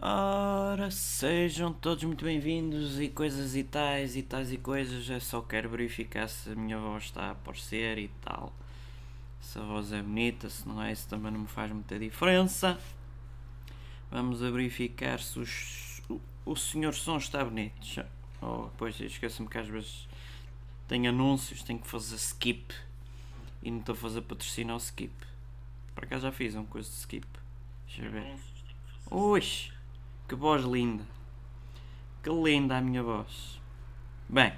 Ora, sejam todos muito bem-vindos e coisas e tais e tais e coisas. Eu só quero verificar se a minha voz está a aparecer e tal. Se a voz é bonita, se não é, isso também não me faz muita diferença. Vamos a verificar se os, o, o senhor som está bonito. Oh, pois esqueço-me que às vezes tenho anúncios, tenho que fazer skip e não estou a fazer patrocínio ao skip. Por acaso já fiz um coisa de skip. Deixa eu ver. Ui! Que voz linda. Que linda a minha voz. Bem.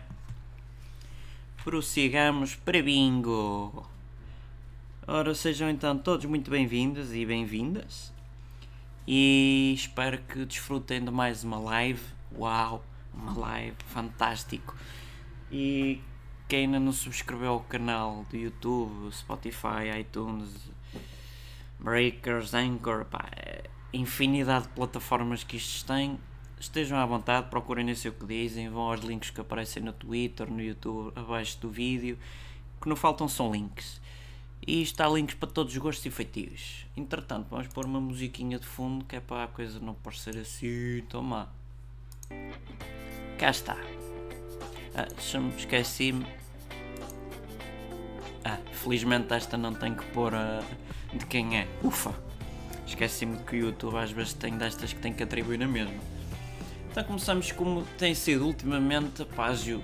Prossigamos para bingo. Ora, sejam então todos muito bem-vindos e bem-vindas. E espero que desfrutem de mais uma live. Uau! Uma live fantástico. E quem ainda não subscreveu o canal do YouTube, Spotify, iTunes, Breakers, Anchor, pá, infinidade de plataformas que isto tem. Estejam à vontade, procurem nem sei o que dizem, vão aos links que aparecem no Twitter, no YouTube, abaixo do vídeo. que não faltam são links. E está links para todos os gostos e feitios. Entretanto, vamos pôr uma musiquinha de fundo que é para a coisa não parecer assim tão má. Cá está. Ah, esqueci-me. Ah, felizmente esta não tem que pôr a, de quem é. Ufa! Esqueci-me que o YouTube às vezes tem destas que tem que atribuir na mesma. Então começamos como tem sido ultimamente a página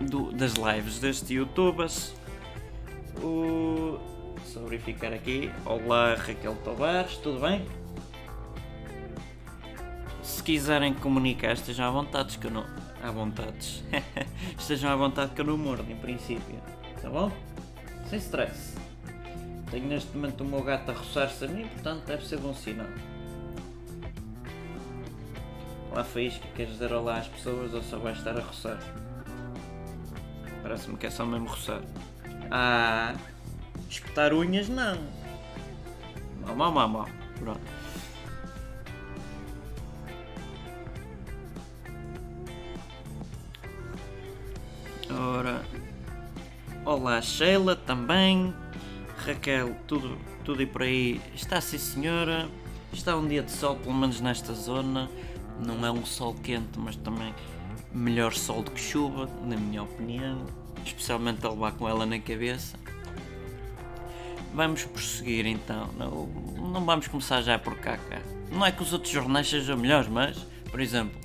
do, das lives deste youtubers. O... Só verificar aqui. Olá Raquel Tavares, tudo bem? Se quiserem comunicar estejam à vontade que eu não. À vontade. estejam à vontade que eu não mordo em princípio. Tá bom? Sem stress. Tenho neste momento o meu gato a roçar-se a mim, portanto deve ser bom sinal. Olá Faísca, queres dizer olá às pessoas ou só vais estar a roçar? Parece-me que é só mesmo roçar. Ah, espetar unhas não. Mal, mal, mal, mal. Pronto. Ora, olá Sheila também. Raquel, tudo, tudo e por aí. Está sim senhora. Está um dia de sol, pelo menos nesta zona. Não é um sol quente, mas também melhor sol do que chuva, na minha opinião. Especialmente a levar com ela na cabeça. Vamos prosseguir então. Não, não vamos começar já por cá, cá. Não é que os outros jornais sejam melhores, mas, por exemplo,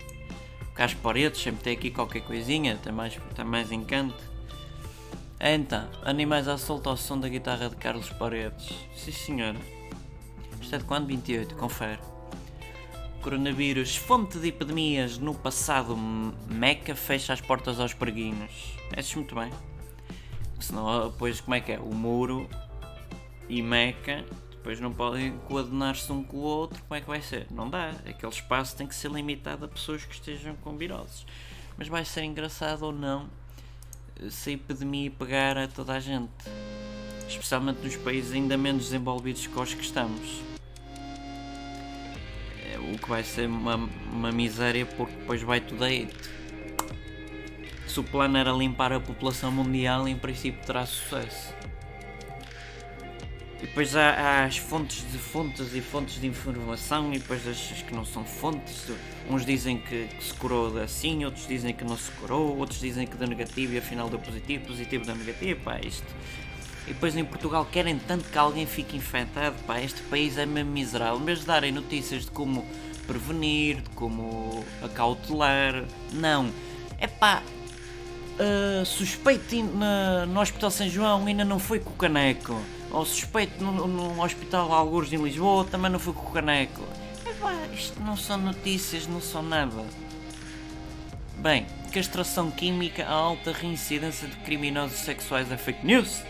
Carlos Paredes sempre tem aqui qualquer coisinha, tem mais, tem mais encanto. Então, Animais à Solta ao som da guitarra de Carlos Paredes. Sim senhora. Isto é de quando? 28, confere. Coronavírus, fonte de epidemias no passado, Meca fecha as portas aos preguinhos. É muito bem. Senão, depois, como é que é? O muro e Meca depois não podem coordenar-se um com o outro. Como é que vai ser? Não dá. Aquele espaço tem que ser limitado a pessoas que estejam com viroses. Mas vai ser engraçado ou não se a epidemia pegar a toda a gente, especialmente nos países ainda menos desenvolvidos que os que estamos. É, o que vai ser uma, uma miséria porque depois vai tudo aí. Se o plano era limpar a população mundial, em princípio terá sucesso. E depois há, há, as fontes de fontes e fontes de informação e depois as, as que não são fontes. Uns dizem que, que, se curou assim, outros dizem que não se curou, outros dizem que deu negativo e afinal deu positivo, positivo deu negativo, pá, isto. E depois em Portugal querem tanto que alguém fique infectado, pá, este país é mesmo miserável. Em vez de darem notícias de como prevenir, de como acautelar, não. É pá, uh, suspeito na, no Hospital São João ainda não foi com o caneco ou suspeito no, no hospital Algures em Lisboa, também não foi com o caneco. Epá, isto não são notícias, não são nada. Bem, castração química, a alta reincidência de criminosos sexuais é fake news.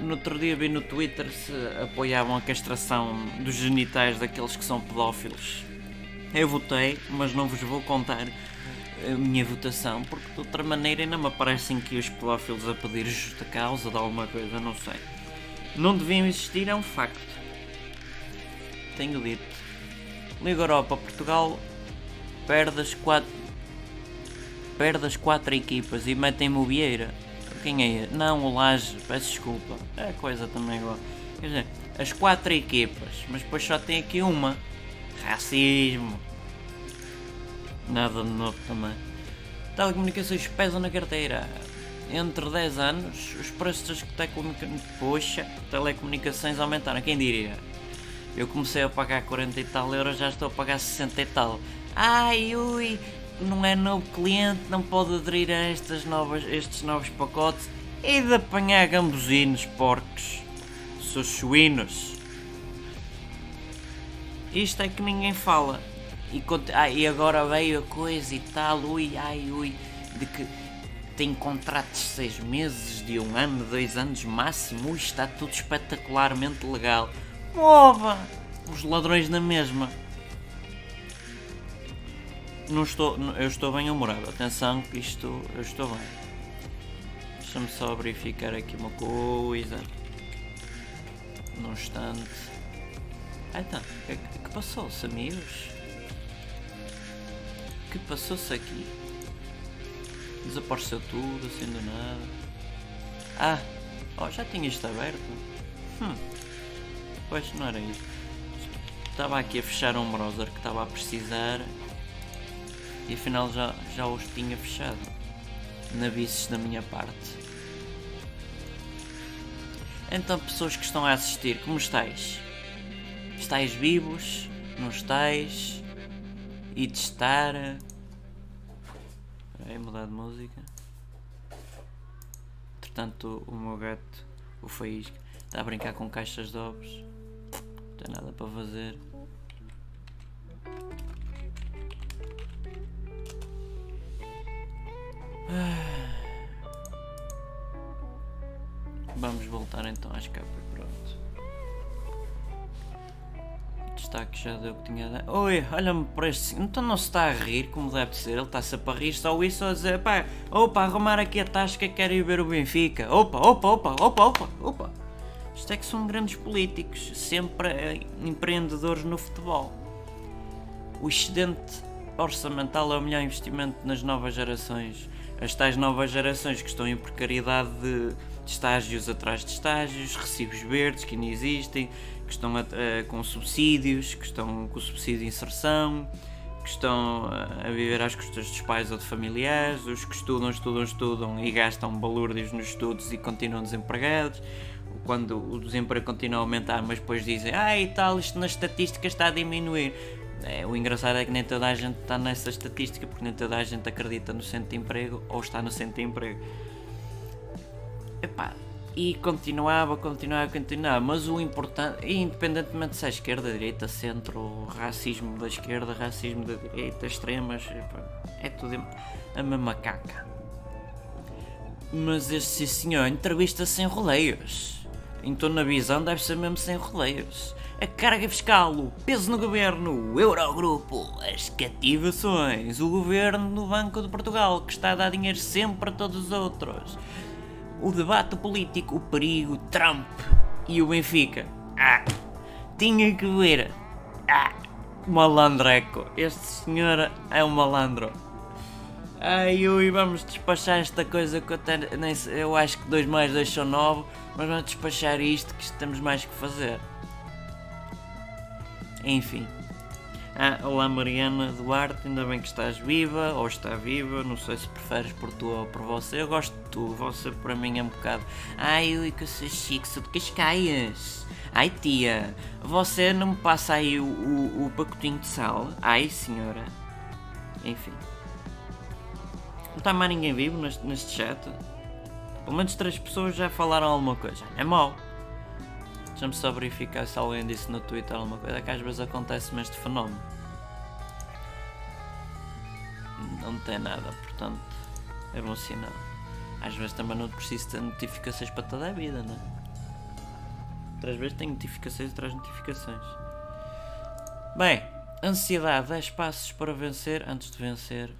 No outro dia vi no Twitter se apoiavam a castração dos genitais daqueles que são pedófilos. Eu votei, mas não vos vou contar a minha votação, porque de outra maneira ainda me aparecem que os pedófilos a pedir justa causa de alguma coisa, não sei. Não deviam existir, é um facto. Tenho dito. Liga Europa, Portugal perde as quatro. Perde as quatro equipas e metem Vieira. Quem é? Não, o Laje, peço desculpa. É coisa também igual. Quer dizer, as quatro equipas, mas depois só tem aqui uma. Racismo. Nada de novo também. Telecomunicações pesam na carteira. Entre 10 anos, os preços das poxa, telecomunicações aumentaram. Quem diria? Eu comecei a pagar 40 e tal euros, já estou a pagar 60 e tal. Ai, ui, não é novo cliente, não pode aderir a estas novas, estes novos pacotes. E de apanhar gambuzinos, porcos. Seus suínos. Isto é que ninguém fala. E, ah, e agora veio a coisa e tal, ui, ai, ui, de que tem contratos de 6 meses, de um ano, dois anos máximo, está tudo espetacularmente legal. Mova! Os ladrões na mesma. Não estou, eu estou bem humorado, atenção que isto, eu estou bem. Deixa-me só verificar aqui uma coisa. Num instante. Ah, então, o que, que passou-se, amigos? que passou-se aqui? Desapareceu tudo, assim do nada. Ah, oh, já tinha isto aberto. Hum, pois não era isso. Estava aqui a fechar um browser que estava a precisar e afinal já, já os tinha fechado. Nabices da minha parte. Então, pessoas que estão a assistir, como estáis? Estáis vivos? Não estáis? e testar. Peraí, mudar de música. Entretanto, o meu gato, o Faísca, está a brincar com caixas de ovos. Não tem nada para fazer. Vamos destaque já deu o que tinha a dar. Oi, olha-me para este. Então não se está a rir como deve ser, ele está-se a rir só isso a dizer, pá, opa, arrumar aqui a tasca, quero ir ver o Benfica. Opa, opa, opa, opa, opa, opa. Isto é que são grandes políticos, sempre eh, empreendedores no futebol. O excedente orçamental é o melhor investimento nas novas gerações. As tais novas gerações que estão em precariedade de, estágios atrás de estágios, recibos verdes que nem existem, que estão a, a, com subsídios, que estão com subsídio de inserção, que estão a, a viver às custas dos pais ou de familiares, os que estudam, estudam, estudam e gastam balúrdios nos estudos e continuam desempregados. Quando o desemprego continua a aumentar, mas depois dizem, ah e tal, isto nas estatísticas está a diminuir. É, o engraçado é que nem toda a gente está nessa estatística, porque nem toda a gente acredita no centro de emprego ou está no centro de emprego. Epá, e continuava, continuava, continuava. Mas o importante, independentemente se é esquerda, direita, centro, racismo da esquerda, racismo da direita, extremas, é tudo a mesma caca. Mas este senhor entrevista sem roleios. Então na visão deve ser mesmo sem roleios. A carga fiscal, o peso no governo, o Eurogrupo, as cativações, o governo do Banco de Portugal que está a dar dinheiro sempre a todos os outros o debate político, o perigo, Trump e o Benfica. Ah, tinha que ver. Ah, malandreco. Este senhor é um malandro. Ai, ui, vamos despachar esta coisa que eu, até, nem, eu acho que 2 mais 2 são 9, mas vamos despachar isto que temos mais que fazer. Enfim. Olá Mariana Duarte, ainda bem que estás viva, ou está viva, não sei se preferes por tu ou por você, eu gosto de tu, você para mim é um bocado. Ai, ui, que eu sou chique, sou de Cascaias. Ai tia, você não me passa aí o, o, o pacotinho de sal? Ai senhora. Enfim. Não está mais ninguém vivo neste, neste chat? Pelo menos três pessoas já falaram alguma coisa. É mau. Deixa-me só verificar se alguém disse no Twitter alguma coisa, que às vezes acontece-me este fenómeno. Não tem nada, portanto é bom sinal. Às vezes também não preciso ter notificações para toda a vida, não é? Outras vezes tenho notificações atrás de notificações. Bem, ansiedade, 10 passos para vencer. Antes de vencer,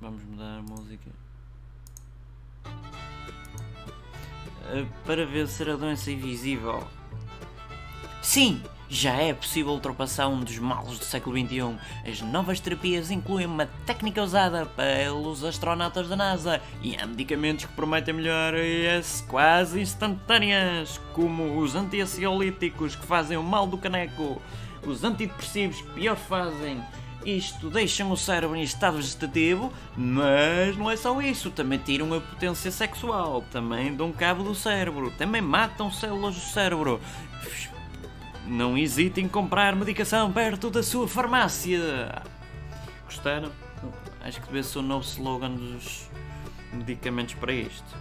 vamos mudar a música. Eh, para vencer a doença invisível. Sim, já é possível ultrapassar um dos males do século XXI. As novas terapias incluem uma técnica usada pelos astronautas da NASA e há medicamentos que prometem melhorias quase instantâneas, como os antiansiolíticos que fazem o mal do caneco. os antidepressivos pior fazem isto deixam o cérebro em estado vegetativo, mas não é só isso, também tiram a potência sexual, também dão cabo do cérebro, também matam células do cérebro. Não hesite em comprar medicação perto da sua farmácia. Gostaram? Acho que deve ser o novo slogan dos medicamentos para isto.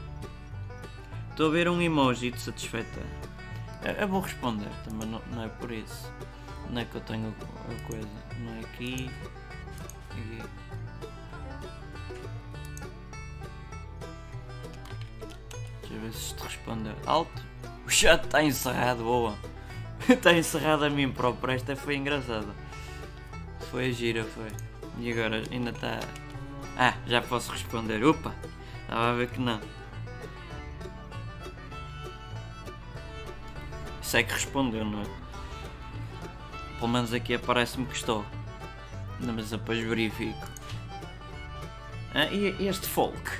Estou a ver um emoji de satisfeita. Eu vou responder, também não, não é por isso. Não é que eu tenho a coisa. Não é aqui. Aqui. Deixa eu ver se isto responder. Alto. O chat está encerrado, boa. Está encerrado a mim próprio. Esta foi engraçada. Foi a gira, foi. E agora ainda está. Ah, já posso responder. Opa! Estava a ver que não. Sei que respondeu, não é? Pelo menos aqui aparece-me que estou. Mas depois verifico. Ah, e este folk?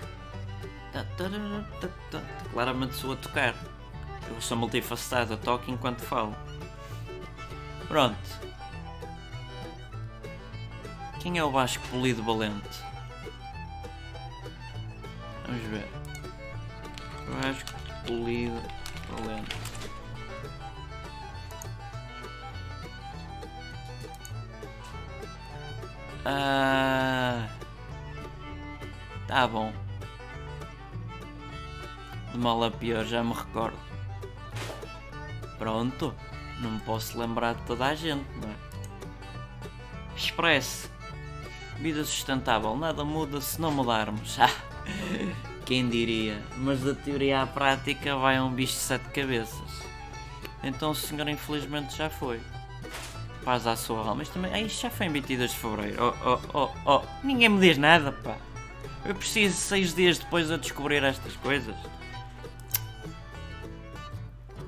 Claramente sou a tocar. Eu sou multifacetado, eu toco enquanto falo. Pronto. Quem é o Vasco Polido Valente? Vamos ver. Vasco Polido Valente. Ah, tá bom. De mal a pior, já me recordo. Pronto, não me posso lembrar de toda a gente, não é? Express. Vida sustentável, nada muda se não mudarmos. Quem diria? Mas da teoria à prática vai um bicho de sete cabeças. Então o senhor infelizmente já foi paz à sua alma. Isto, também, ah, isto já foi em 22 de Fevereiro. Oh, oh, oh, oh. Ninguém me diz nada, pá. Eu preciso seis dias depois a descobrir estas coisas.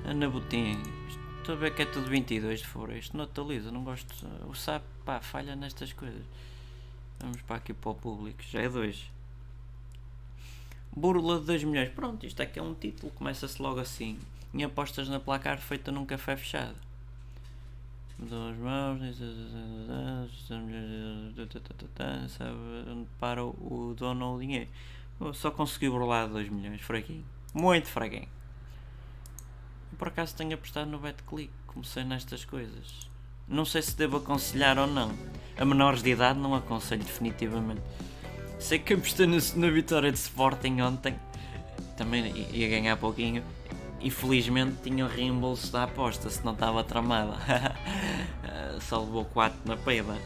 Ana Botim. Estou a ver que é tudo 22 de Fevereiro. Isto não atualiza, não gosto. O SAP, pá, falha nestas coisas. Vamos para aqui para o público. Já é 2. Burla de 2 milhões. Pronto, isto aqui é um título. Começa-se logo assim. Em apostas na placar feita num café fechado duas mãos, sabe onde para o dono ou o dinheiro. Só consegui burlar 2 milhões, fraguinho. Muito fraguinho. Por acaso tenho apostado no BetClick, comecei nestas coisas. Não sei se devo aconselhar ou não. A menores de idade não aconselho definitivamente. Sei que apostei na vitória de Sporting ontem. Também ia ganhar pouquinho e felizmente tinha o reembolso da aposta, se não estava tramada. Só levou 4 na peida.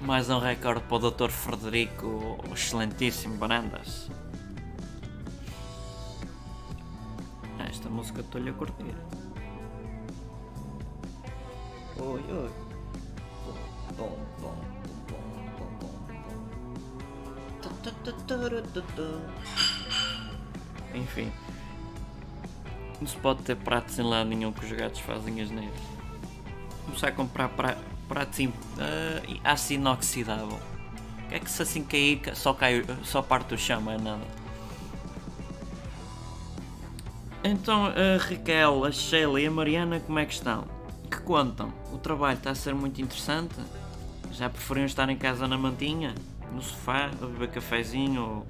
Mais um recorde para o Dr. Frederico, excelentíssimo Barandas. Esta música estou-lhe a curtir. Oi, oi. Bom, bom, bom, bom, bom, bom. Enfim. Não se pode ter pratos em lado nenhum que os gatos fazem as neiras. Começar a comprar pra, pratos uh, aço inoxidável. Que é que se assim cair só, cai, só parte o chão, é nada. Então a Raquel, a Sheila e a Mariana como é que estão? Que contam? O trabalho está a ser muito interessante? Já preferiam estar em casa na mantinha? No sofá, a beber cafezinho ou,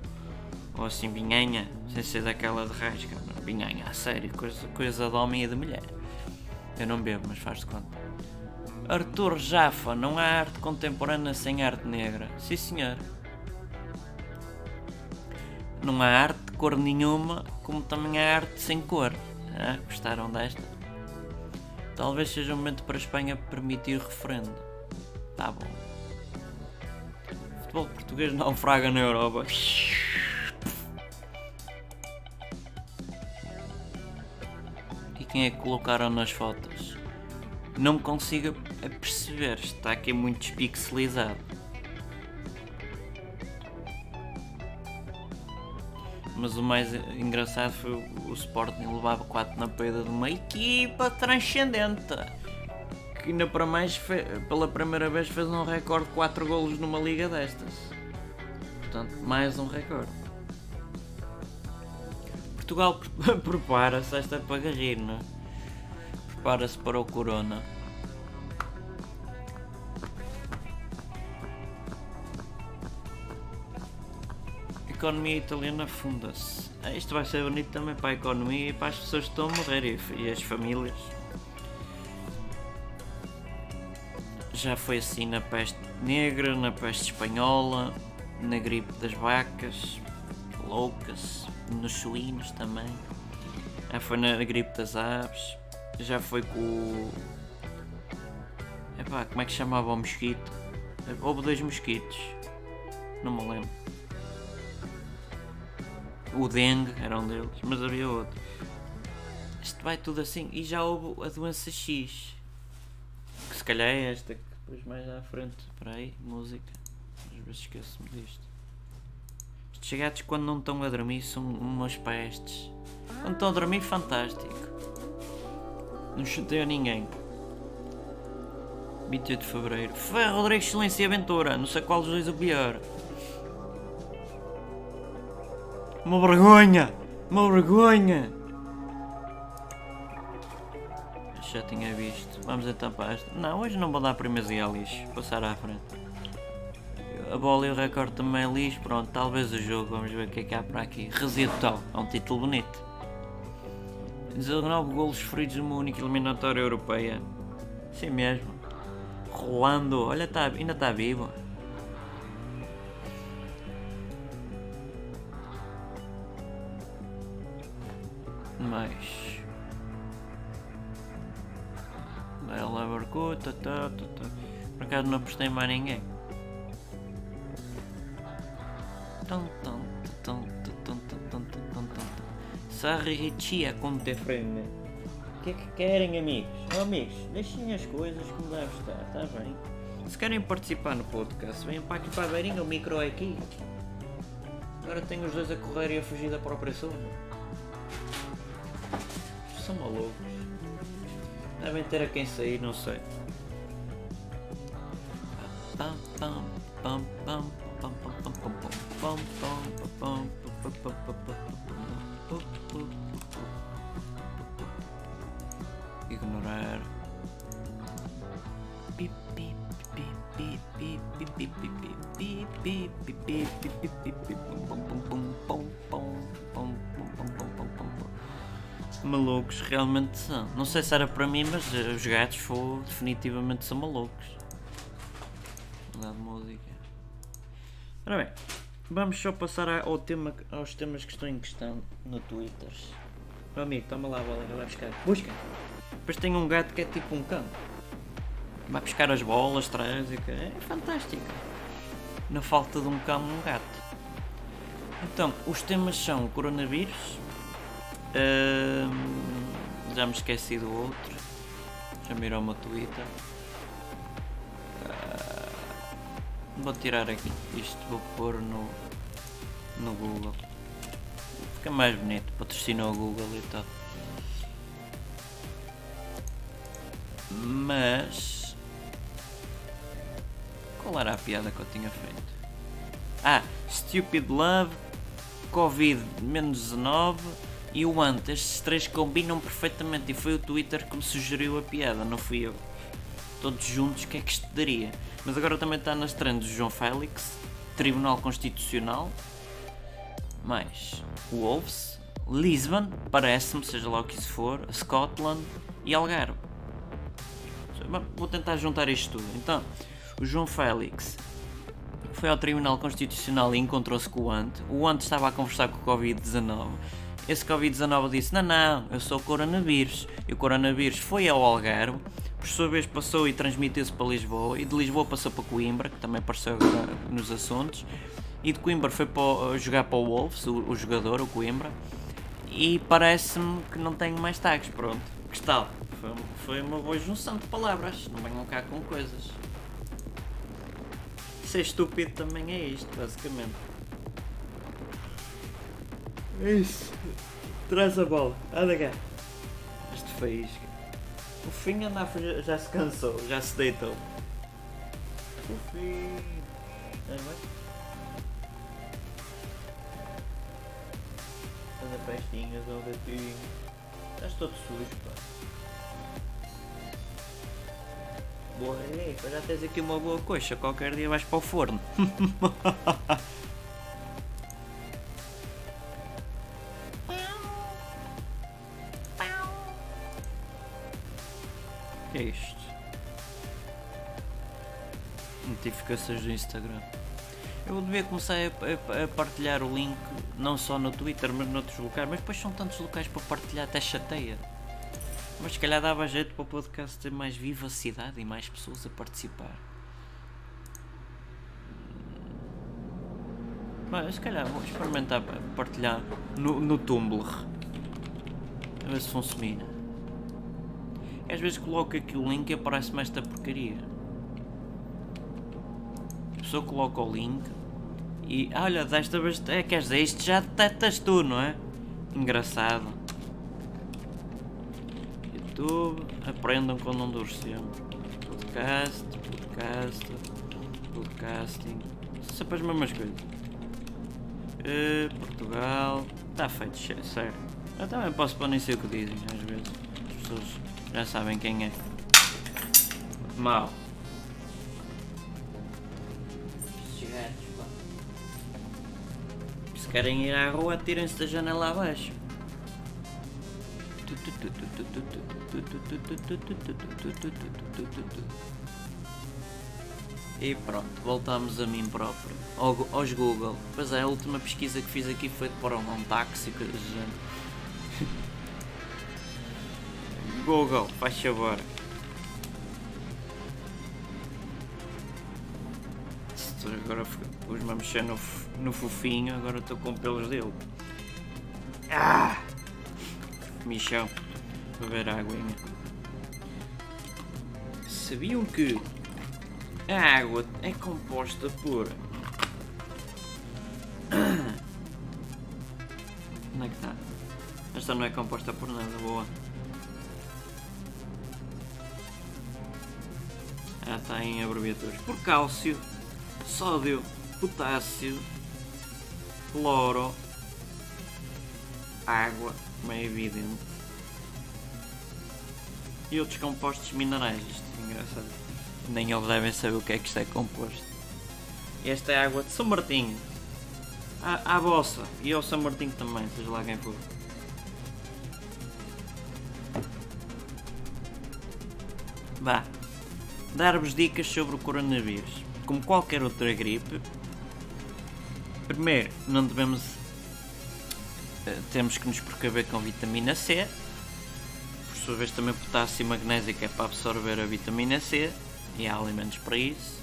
ou assim vinhanha, sem ser daquela de rasca? Pinhanha, a sério, coisa, coisa de homem e de mulher. Eu não bebo, mas faz de conta. Arthur Jaffa, não há arte contemporânea sem arte negra. Sim, senhor. Não há arte cor nenhuma, como também há arte sem cor. Ah, gostaram desta? Talvez seja o momento para a Espanha permitir referendo. Tá bom. Futebol português naufraga na Europa. quem é que colocaram nas fotos. Não consigo perceber, está aqui muito despixelizado. Mas o mais engraçado foi o Sporting levar 4 na perda de uma equipa transcendente. Que ainda para mais, pela primeira vez, fez um recorde de 4 golos numa liga destas. Portanto, mais um recorde. Portugal prepara-se, esta é para rir, não é? Prepara-se para o Corona. Economia italiana afunda-se. Ah, Isto vai ser bonito também para a economia e para as pessoas que estão a morrer e, e as famílias. Já foi assim na peste negra, na peste espanhola, na gripe das vacas, loucas, nos suínos também. Já foi na gripe das aves. Já foi com o. Epá, como é que chamava o mosquito? Houve dois mosquitos. Não me lembro. O dengue era um deles, mas havia outro. Isto vai tudo assim. E já houve a doença X. Que se calhar é esta que depois mais à frente. Espera aí, música. Às vezes esqueço-me disto. Estes gatos quando não estão a dormir são umas pestes. Quando estão a dormir, fantástico. Não chuteio ninguém. 28 de Fevereiro. Ferro, Rodrigues, Silêncio e Aventura. Não sei qual dos dois é o pior. Uma vergonha! Uma vergonha! Já tinha visto. Vamos então para esta. Não, hoje não vou dar primazia a lixo. Passar à frente. A bola e o recorde também lixo. Pronto, talvez o jogo. Vamos ver o que é que há para aqui. Residual. É um título bonito. 19 golos feridos numa única eliminatória europeia. Sim mesmo. Rolando. Olha, tá, ainda está vivo. Mas. Ela abarcou, tá, tá, tá, tá. Por acaso não apostei mais ninguém. Sarrichia como te frente. O que é que querem, amigos? Oh, amigos, deixem as coisas como deve estar, está bem? Se querem participar no podcast, venham para aqui para a beirinha, o micro é aqui. Agora tenho os dois a correr e a fugir da própria sombra. São malucos. Devem ter a quem sair, não sei. Pam, Malucos realmente são. Não sei se era para mim, mas os gatos foram definitivamente são malucos. Mudar de música. Ora bem, vamos só passar ao tema, aos temas que estão em questão no Twitter. Meu amigo, toma lá a bola, vai buscar. Busca! Depois tem um gato que é tipo um cão. Vai buscar as bolas, traz e é fantástico. Na falta de um cão, um gato. Então, os temas são o coronavírus. Já me esqueci do outro. Já mirou o meu Twitter. Ah, vou tirar aqui isto, vou pôr no, no Google. Fica mais bonito, patrocinou o Google e tal. Mas. Qual era a piada que eu tinha feito? Ah, Stupid Love, Covid menos 19 e o Ant. Estes três combinam perfeitamente e foi o Twitter que me sugeriu a piada, não fui eu. Todos juntos, o que é que isto daria? Mas agora também está nas trends João Félix, Tribunal Constitucional, mais Wolves, Lisbon, parece-me, seja lá o que isso for, Scotland e Algarve. Vou tentar juntar isto tudo. Então, o João Félix foi ao Tribunal Constitucional e encontrou-se com o Ant. O Ant estava a conversar com o Covid-19. Esse Covid-19 disse: Não, não, eu sou o coronavírus. E o coronavírus foi ao Algarve, por sua vez passou e transmitiu-se para Lisboa. E de Lisboa passou para Coimbra, que também apareceu nos assuntos. E de Coimbra foi para, jogar para o Wolves, o, o jogador, o Coimbra. E parece-me que não tenho mais tags, pronto. Que tal? Foi, foi uma boa junção de palavras, não venham cá com coisas. Ser estúpido também é isto, basicamente. É isso. Traz a bola, anda cá. Este faísca. O fim anda a já se cansou, já se deitou. O fim. É, vai. Anda pestinhas, ó gatinho. Estás todo sujo, pá. Boa, ei, já tens aqui uma boa coxa, qualquer dia vais para o forno. que é isto? Notificações do Instagram. Eu devia começar a, a, a, partilhar o link não só no Twitter, mas noutros locais. Mas depois são tantos locais para partilhar, até chateia. Mas se calhar dava jeito para o podcast ter mais vivacidade e mais pessoas a participar. Mas se calhar vou experimentar partilhar no, no Tumblr. A ver se funciona. Às vezes coloco aqui o link e aparece-me esta porcaria. A pessoa coloca o link e olha, desta vez é, quer dizer, isto já detectas tu, não é? Engraçado. YouTube, aprendam com não sempre. Podcast, podcast, podcasting. Sempre as mesmas coisas. Uh, Portugal. Está feito, sério. Eu também posso pôr nem sei o que dizem, às vezes. As pessoas já sabem quem é. Mal. Se querem ir à rua, tirem-se da janela abaixo. E pronto, voltamos a mim próprio, aos Google. Pois é, a última pesquisa que fiz aqui foi para um táxi, coisa do género. Google, faz favor. Agora pus-me a mexer no, no fofinho, agora estou com pelos dele. Ah! Michão, beber aguinha. Sabiam que a água é composta por. Onde é que está? Esta não é composta por nada, boa. Ah, está em abreviaturas. Por cálcio, sódio, potássio, cloro, água, como é evidente. E outros compostos minerais. Isto é engraçado. Nem eles devem saber o que é que isto é composto. Esta é água de São Martinho. À, à bossa. E ao São Martinho também, seja lá quem for. Dar-vos dicas sobre o coronavírus. Como qualquer outra gripe, primeiro, não devemos eh, temos que nos precaver com vitamina C, por sua vez também potássio e magnésio que é para absorver a vitamina C e há alimentos para isso.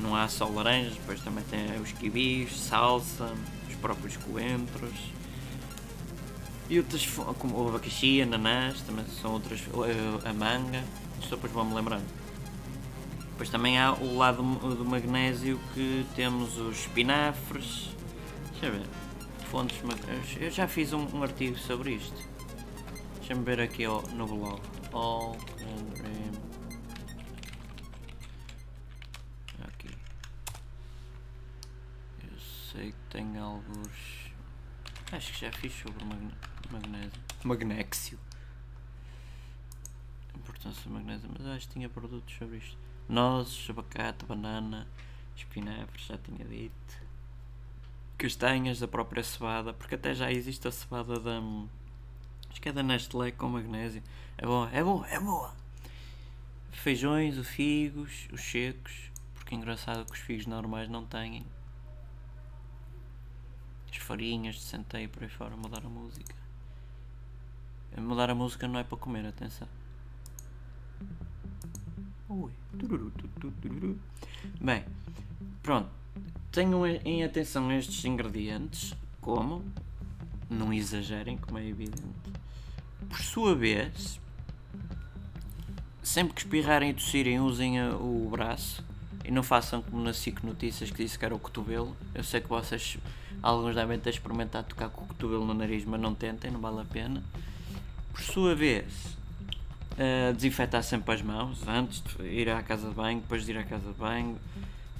Não há só laranjas, depois também tem os kibis, salsa, os próprios coentros e outras como o abacaxi, ananás, também são outras, eh, a manga, isto depois vou-me lembrando. Depois também há o lado do magnésio que temos os espinafres, deixa eu ver fontes, eu já fiz um, um artigo sobre isto. Deixa-me ver aqui ó, no blog. All Aqui. Eu sei que tem alguns. Acho que já fiz sobre magnésio. Magnésio. Importância do magnésio, mas acho que tinha produtos sobre isto. Nozes, abacate, banana, espinafres, já tinha dito castanhas da própria cevada, porque até já existe a cevada da. Acho que é da Nestlé com magnésio. É boa, é boa, é boa! Feijões, os figos, os secos, porque é engraçado que os figos normais não têm. As farinhas de centeio por aí fora, mudar a música. Mudar a música não é para comer, atenção. Ui. Bem, pronto Tenham em atenção estes ingredientes, como não exagerem, como é evidente. Por sua vez, sempre que espirrarem e tossirem, usem o braço e não façam como na SIC Notícias que disse que era o cotovelo. Eu sei que vocês, alguns devem ter experimentado tocar com o cotovelo no nariz, mas não tentem, não vale a pena. Por sua vez, desinfetar sempre as mãos antes de ir à casa de banho, depois de ir à casa de banho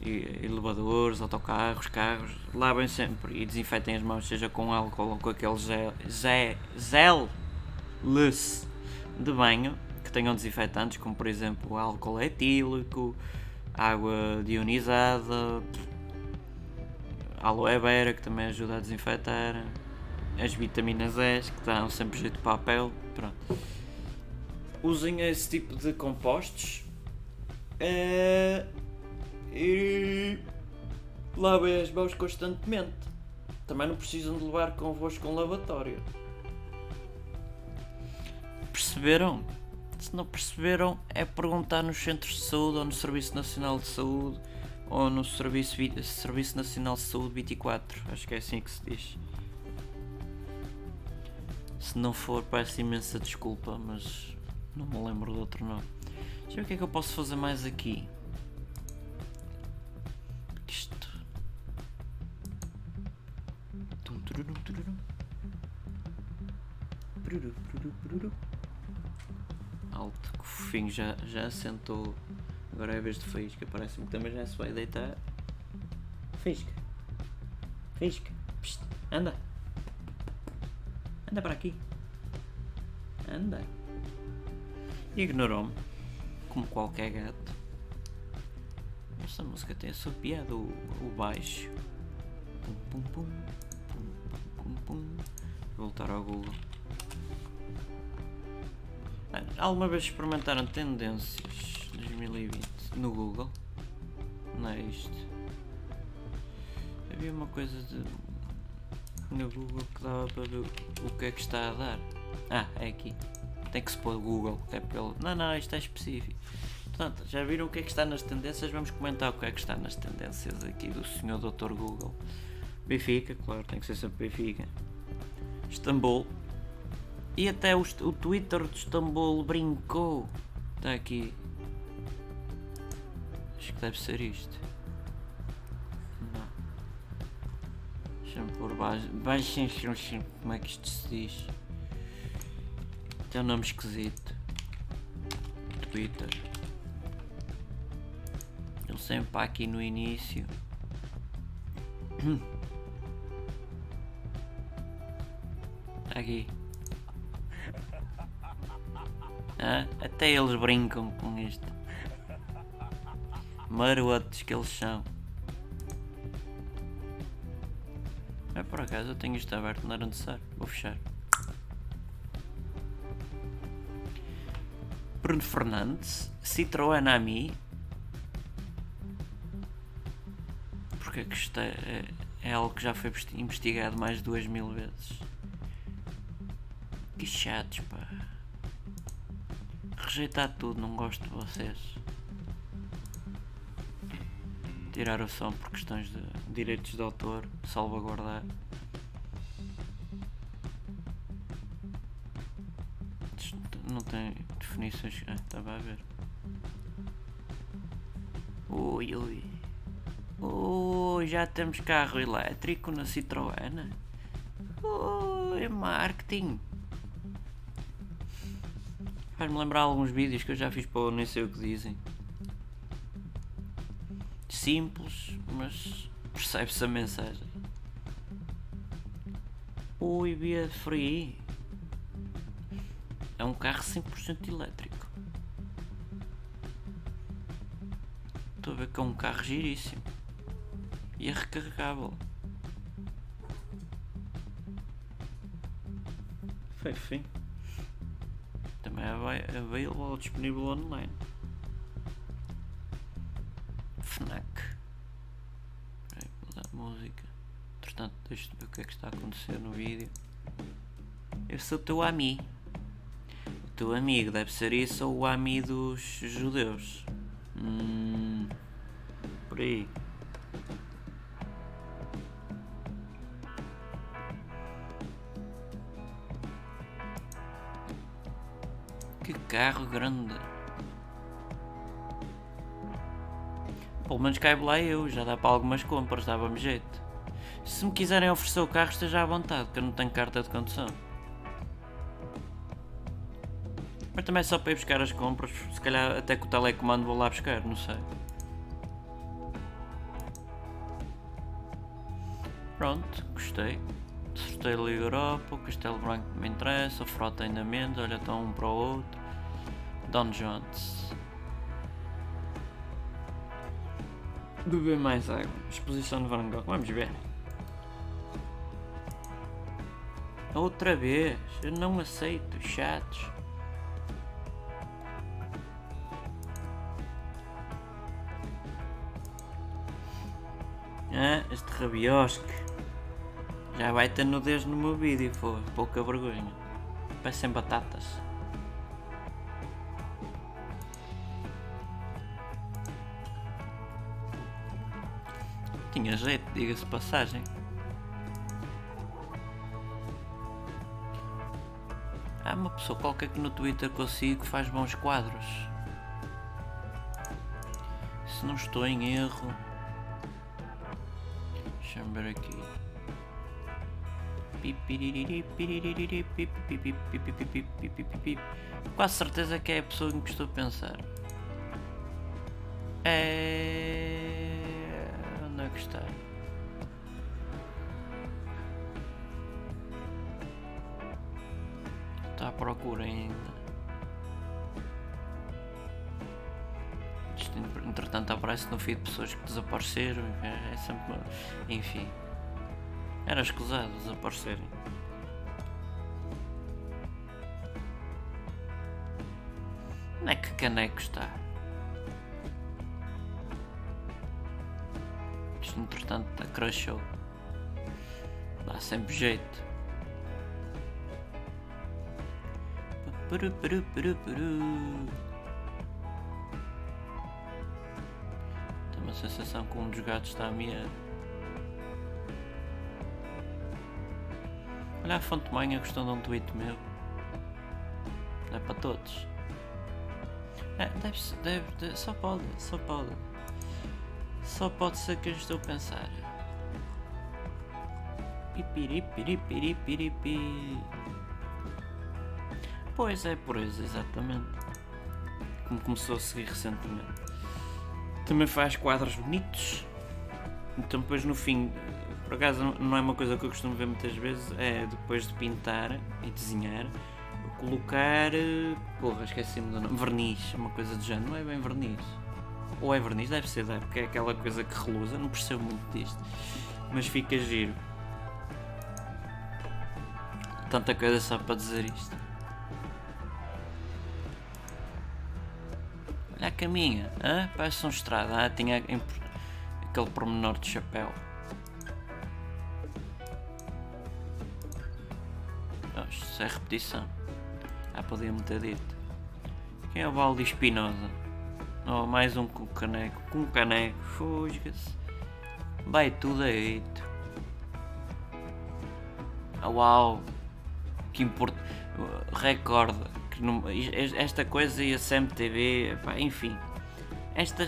elevadores, autocarros, carros, lavem sempre e desinfetem as mãos, seja com álcool ou com aquele gel, gel, de banho, que tenham desinfetantes, como por exemplo álcool etílico, água dionizada, aloe vera, que também ajuda a desinfetar, as vitaminas E, que dão sempre jeito de papel, pronto. Usem esse tipo de compostos uh, e lavem as mãos constantemente. Também não precisam de levar convosco um lavatório. Perceberam? Se não perceberam, é perguntar nos centros de saúde ou no Serviço Nacional de Saúde ou no Serviço, Serviço Nacional de Saúde 24. Acho que é assim que se diz. Se não for, peço imensa desculpa, mas não me lembro de outro nome. Deixa eu ver o que é que eu posso fazer mais aqui. Isto. Alto, que fofinho já, já sentou. Agora é a vez de Faísca. Parece-me que também já se vai deitar. Faísca. Faísca. Psst, anda. Anda para aqui. Anda. Ignorou-me. Como qualquer gato. Esta música tem a sua piada, o, o baixo. Pum, pum, pum, pum, pum, pum. Voltar ao Google. Alguma vez experimentaram tendências 2020 no Google? Não é isto. Havia uma coisa de no Google que dava para ver o que é que está a dar. Ah, é aqui. Tem que se pôr Google, é pelo. Não, não, isto é específico. Portanto, já viram o que é que está nas tendências? Vamos comentar o que é que está nas tendências aqui do senhor Dr. Google. Benfica, claro, tem que ser sempre Benfica. Istambul. E até o, o Twitter de Istambul brincou. Está aqui. Acho que deve ser isto. Não. Deixa-me pôr baixo. Baixo como é que isto se diz? Tem um nome esquisito. Twitter. Ele sempre aqui no início. Aqui. Ah, até eles brincam com isto. Marotos que eles são. É por acaso eu tenho isto aberto, não era necessário. Vou fechar. Bruno Fernandes, Citroën Ami. Porque é que isto é, é, é algo que já foi investigado mais de duas mil vezes. Que chatos, pá. Rejeitar tudo, não gosto de vocês. Tirar o som por questões de direitos de autor, salvaguardar. Definições. Ah, estava a ver. Ui, ui. Ui, já temos carro elétrico na Citroën. Ui, marketing. Faz-me lembrar alguns vídeos que eu já fiz para o nem sei o que dizem. Simples, mas percebe-se a mensagem. Ui, via free. É um carro 100% elétrico. Estou a ver que é um carro giríssimo. E é recarregável. Foi fim. Também é available disponível online. Fnac. Peraí, mudar a música. Portanto, deixa-te ver o que é que está a acontecer no vídeo. Eu sou teu amigo teu amigo, deve ser isso ou o ami dos judeus. Hum, por aí. Que carro grande. Pelo menos caibo lá eu, já dá para algumas compras, dava-me jeito. Se me quiserem oferecer o carro, esteja à vontade, que eu não tenho carta de condução. Mas também é só para ir buscar as compras, se calhar até com o telecomando vou lá buscar, não sei. Pronto, gostei. Sorteio da Liga Europa, o Castelo Branco me interessa, frota ainda menos, olha estão um para o outro. Don Jones. Beber mais água. Exposição de Van Gogh. Vamos ver. Outra vez. Eu não aceito. Chatos. Ah, este rabiosque. Já vai ter nudez no meu vídeo, foi. Pouca vergonha. Parecem batatas. Tinha jeito, diga-se passagem. Há uma pessoa qualquer que no Twitter consigo faz bons quadros. Se não estou em erro. Ver aqui. Quase certeza que é a pessoa em que estou a pensar. É. Onde é que está? Está à procura ainda. Aparece no feed pessoas que desapareceram. É, é sempre. Enfim. Era escusado desaparecerem. Onde é que caneco está? Isto entretanto está crashou. Dá sempre jeito. Peru, peru, peru, peru. Uma sensação que um dos gatos está a miar. Olha a fonte manha gostou de um tweet meu. Não é para todos. É, deve, deve, deve, só pode, só pode. Só pode ser que eu estou a pensar. Pipiripiripiripiripi. Pois é, por isso, exatamente. Como começou a seguir recentemente. Também faz quadros bonitos. Então depois no fim por acaso não é uma coisa que eu costumo ver muitas vezes, é depois de pintar e desenhar, colocar. Porra, esqueci-me do nome. Verniz, uma coisa do género. Não é bem verniz. Ou é verniz, deve ser, deve, porque é aquela coisa que reluza, não percebo muito disto. Mas fica giro. Tanta coisa só para dizer isto. Caminha, ah, parece um estrada. Ah, tinha aquele pormenor de chapéu. é repetição. Ah, podia-me ter dito. Quem é o Valdi Espinosa? Oh, mais um com caneco. Com caneco, fusga-se. Vai tudo eito. Oh, uau! Que importa. Recorde. Que não... Esta coisa e a CMTV, pá, enfim. Esta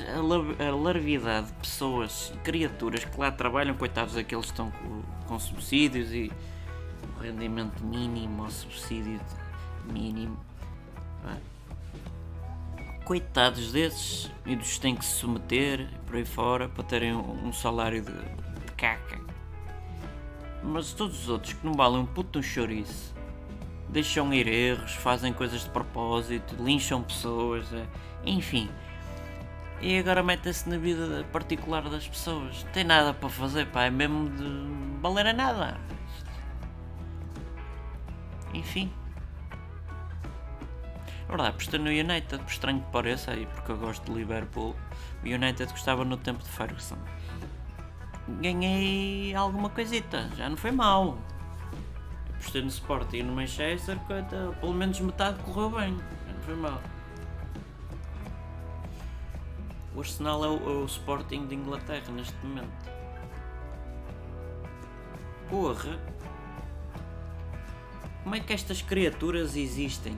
larvidade de pessoas criaturas que lá trabalham, coitados daqueles que estão com, com subsídios e rendimento mínimo ou subsídio mínimo. Coitados desses, e dos têm que se submeter por aí fora para terem um, salário de, de, caca. Mas todos os outros que não valem um puto um chouriço, deixam ir erros, fazem coisas de propósito, lincham pessoas, é, enfim. E agora metem-se na vida particular das pessoas. Não tem nada para fazer, pá, é mesmo de valer a nada. Enfim. É verdade, apostei no United, por estranho que pareça, aí porque eu gosto de Liverpool. O United gostava no tempo de Ferguson. Ganhei alguma coisita, já não foi mal. Apostei no Sporting e no Manchester, pelo menos metade correu bem, não foi mal. O Arsenal é o, é o Sporting de Inglaterra neste momento. Porra! Como é que estas criaturas existem?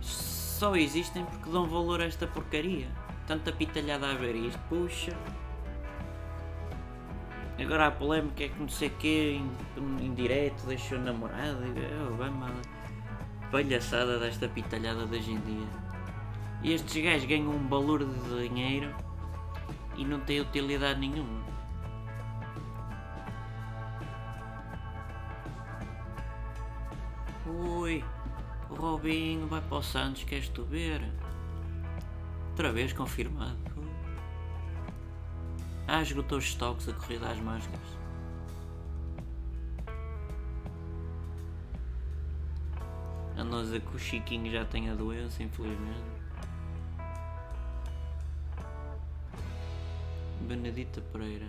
Só existem porque dão valor a esta porcaria. Tanta pitalhada a ver isto, puxa. Agora a polémica é que não sei o que, em, em direto, deixou namorada. Oh, vai mal. Palhaçada desta pitalhada de hoje em dia. E estes gajos ganham um valor de dinheiro e não têm utilidade nenhuma. Ui, o Robinho vai para o Santos, queres tu ver? Outra vez confirmado. Ah, esgotou os estoques a corrida às máscaras. A dizer que o Chiquinho já tem a doença, infelizmente. Benedita Pereira.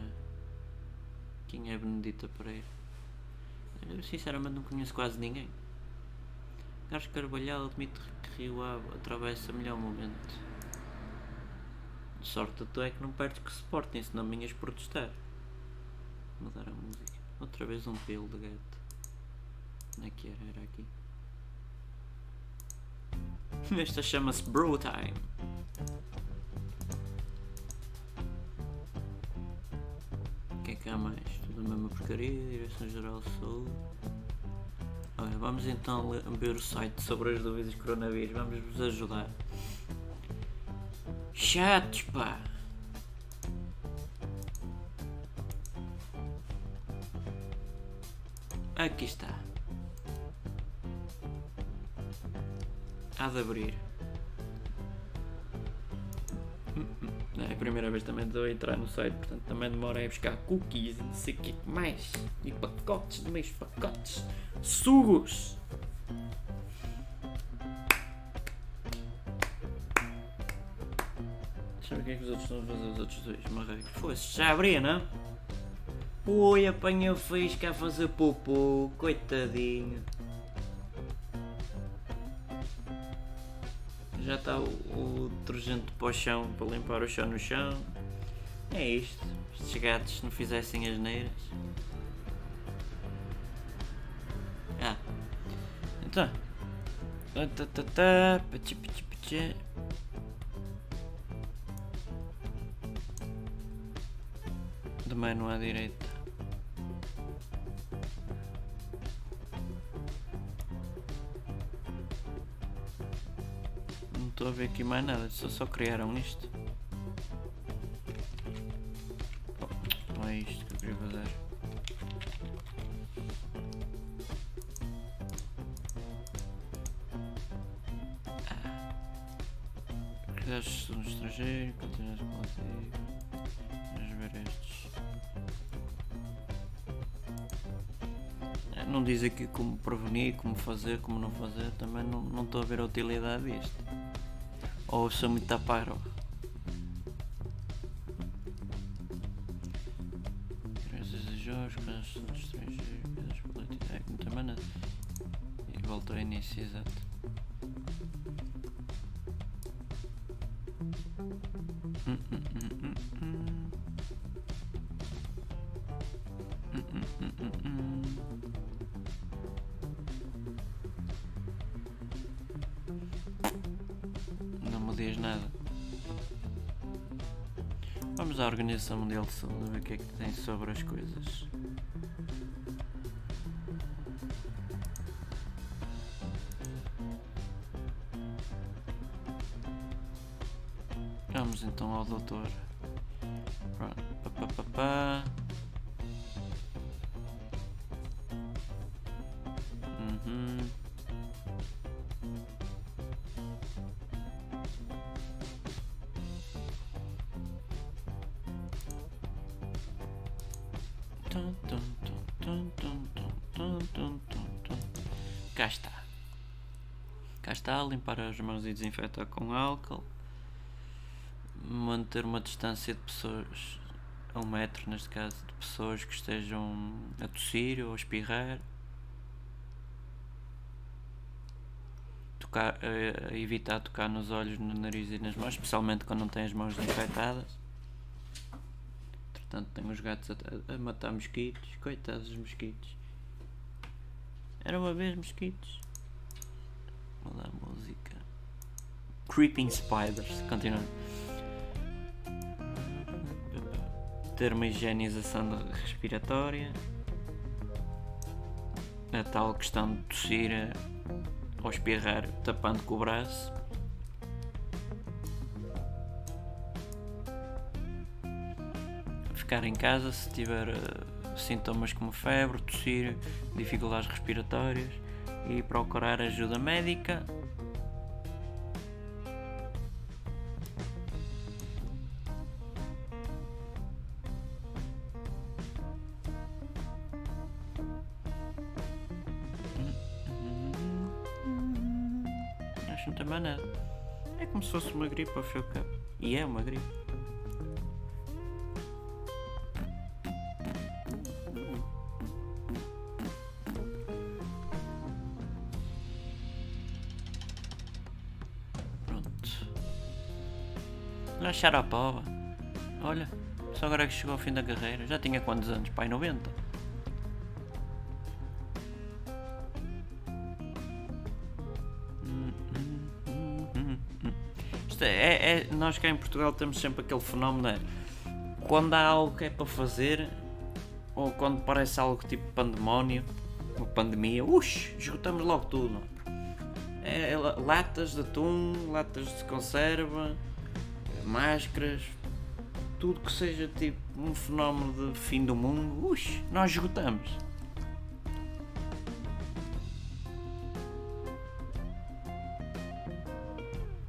Quem é Benedita Pereira? Eu sinceramente não conheço quase ninguém. Carlos Carvalhal admite que Rio Ave atravessa melhor momento. Sorte tu é que não perdes que Sporting, senão vinhas protestar. Mudar a música. Outra vez um pelo de gato. Onde é que era? Era aqui. Esta chama-se Bro Time. O que é que há mais? Tudo a mesma porcaria, Direção-Geral de Saúde. Olha, vamos então ver o site sobre as dúvidas coronavírus. Vamos vos ajudar. Chatos, pá! Aqui está. Há de abrir. É a primeira vez também estou a entrar no site, portanto também demora a buscar cookies e não sei o que mais. E pacotes de pacotes. Sugos! Os outros estão a fazer, os outros dois marrecos. Fosse, já abria, não? Oi, apanhei o fisca a fazer popô, coitadinho. Já está o, o detergente para o chão, para limpar o chão no chão. É isto. Estes gatos não fizessem as neiras. Ah. Então. Tá, tá, tá, tá. Pachi, pachi, pachi. Mano à direita. Não estou a ver aqui mais nada, só, só criaram isto. Não diz aqui como prevenir, como fazer, como não fazer. Também não não estou a ver a utilidade disto. Ou sou muito taparo. Crianças de jogos, coisas de estrangeiro, coisas políticas. É não tem mais nada. E voltou ao início, exato. Organização Mundial de Saúde ver o que é que tem sobre as coisas. Vamos então ao doutor. Limpar as mãos e desinfetar com álcool. Manter uma distância de pessoas, a um metro neste caso, de pessoas que estejam a tossir ou a espirrar. Tocar, eh, evitar tocar nos olhos, no nariz e nas mãos, especialmente quando não têm as mãos desinfetadas. Entretanto, tem os gatos a, a matar mosquitos. Coitados dos mosquitos. Era uma vez mosquitos. Vou dar música. Creeping Spiders. Continuando. Ter uma higienização respiratória. A tal questão de tossir eh, ou espirrar tapando com o braço. Ficar em casa se tiver eh, sintomas como febre, tossir, dificuldades respiratórias e procurar ajuda médica. Acho mais nada. É como se fosse uma gripe ao cabo. E é uma gripe. Olha a Xarapova. Olha, só agora que chegou ao fim da carreira. Já tinha quantos anos? Pai, 90. Isto é, é, é- nós cá em Portugal temos sempre aquele fenómeno é, quando há algo que é para fazer ou quando parece algo tipo pandemónio ou pandemia, ux, esgotamos logo tudo. É, é la- latas de atum, latas de conserva, máscaras, tudo que seja tipo um fenómeno de fim do mundo, ux, nós esgotamos.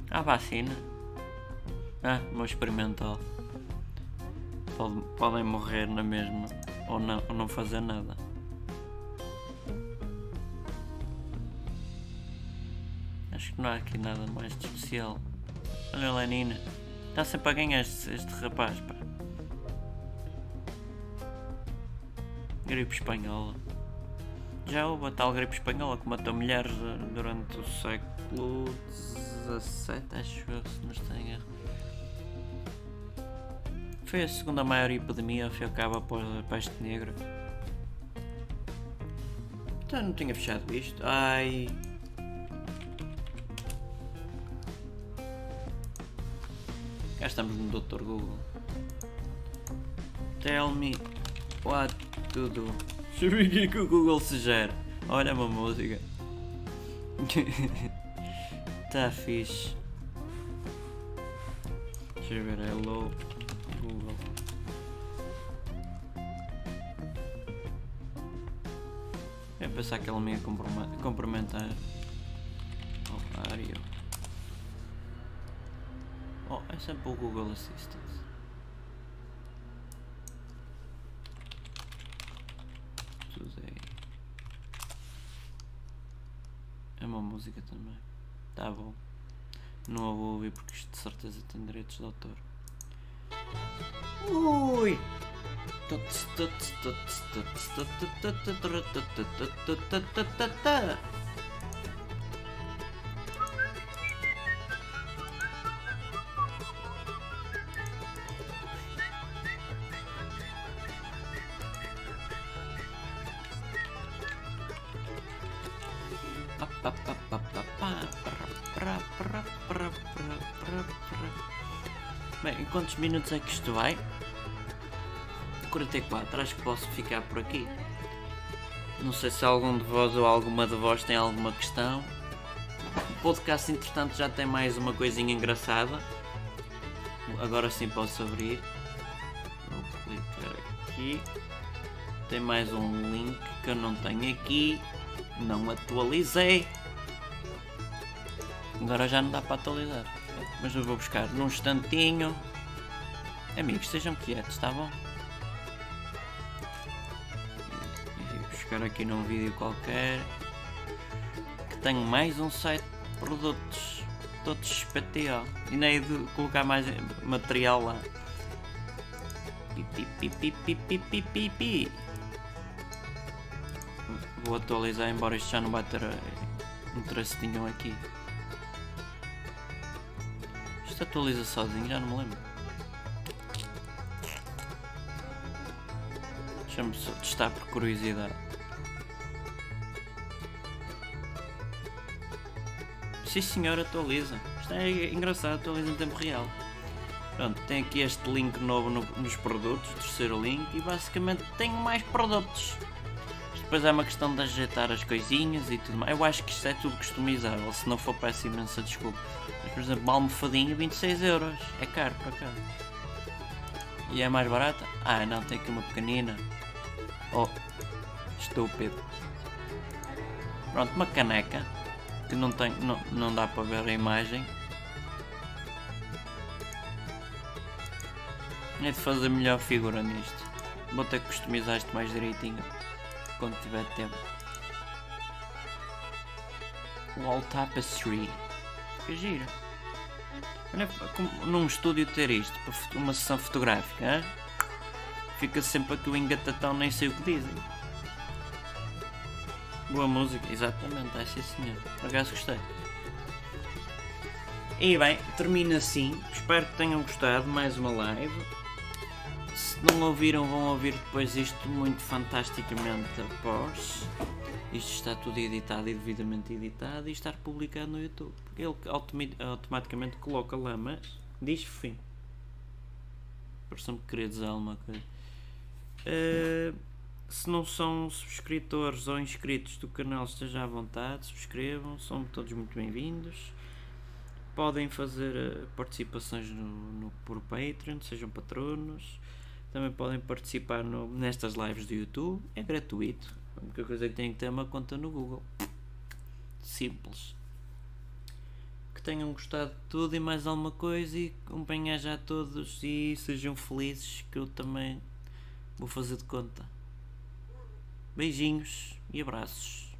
A vacina? Ah, meu experimental. Pode- podem morrer na mesma ou não, ou não fazer nada. Acho que não há aqui nada mais de especial. Olha a Lenina. Está sempre a ganhar este, este rapaz, pá. Gripe espanhola. Já houve a tal gripe espanhola que matou milhares de- durante o século XVII, acho eu, se não estou em erro. Foi a segunda maior epidemia, ao cabo, após a peste negra. Então não tinha fechado isto. Ai. Cá estamos no Dr. Google. Tell me what to do. Ver o que é que o Google se gera. Olha uma música. tá fixe. Deixa eu ver, hello Google. Eu pensar que ele me ia cumprimen- cumprimentar. Oh, é o Google Assistant. Today. É uma música também. Tá bom. Não a vou ouvir porque isto de certeza tem direitos de autor. Ui! Quantos minutos é que isto vai? 44, acho que posso ficar por aqui. Não sei se algum de vós ou alguma de vós tem alguma questão. O podcast, entretanto, já tem mais uma coisinha engraçada. Agora sim posso abrir. Vou clicar aqui. Tem mais um link que eu não tenho aqui. Não atualizei. Agora já não dá para atualizar. Mas eu vou buscar num instantinho. Amigos, estejam quietos, tá bom? Vou buscar aqui num vídeo qualquer que tenho mais um site de produtos todos PTO. E nem é de colocar mais material lá. Vou atualizar, embora isto já não vai ter eh, interesse aqui. Isto atualiza sozinho, já não me lembro. Deixa-me só testar por curiosidade. Sim senhor, atualiza. Isto é engraçado, atualiza em tempo real. Pronto, tem aqui este link novo no- nos produtos, terceiro link, e basicamente tenho mais produtos. Depois é uma questão de ajeitar as coisinhas e tudo mais. Eu acho que isto é tudo customizável, se não for peço imensa desculpa. Mas por exemplo, uma almofadinha 26 euros. É caro para cá. E é mais barata? Ah não, tem aqui uma pequenina. Oh, estúpido. Pronto, uma caneca. Que não, tem, não, não dá para ver a imagem. É de fazer melhor figura nisto. Vou ter que customizar isto mais direitinho. Quando tiver tempo. Wall Tapestry. Que gira. Olha, como num estúdio ter isto, uma sessão fotográfica, hã? Fica sempre aqui o engatatão, nem sei o que dizem. Boa música, exatamente, é sim senhor. Por acaso gostei. E bem, termina assim. Espero que tenham gostado. Mais uma live. Se não ouviram, vão ouvir depois isto muito fantasticamente após. Isto está tudo editado e devidamente editado e estar publicado no YouTube. Ele automaticamente coloca lá, mas diz fim. Parece-me que queria dizer alguma coisa. Uh, se não são subscritores ou inscritos do canal, esteja à vontade, subscrevam, são todos muito bem-vindos. Podem fazer uh, participações no, no, por Patreon, sejam patronos. Também podem participar no, nestas lives do YouTube, é gratuito. A única coisa é que têm que ter uma conta no Google. Simples. Que tenham gostado de tudo e mais alguma coisa e acompanhar já todos e sejam felizes que eu também vou fazer de conta. Beijinhos e abraços.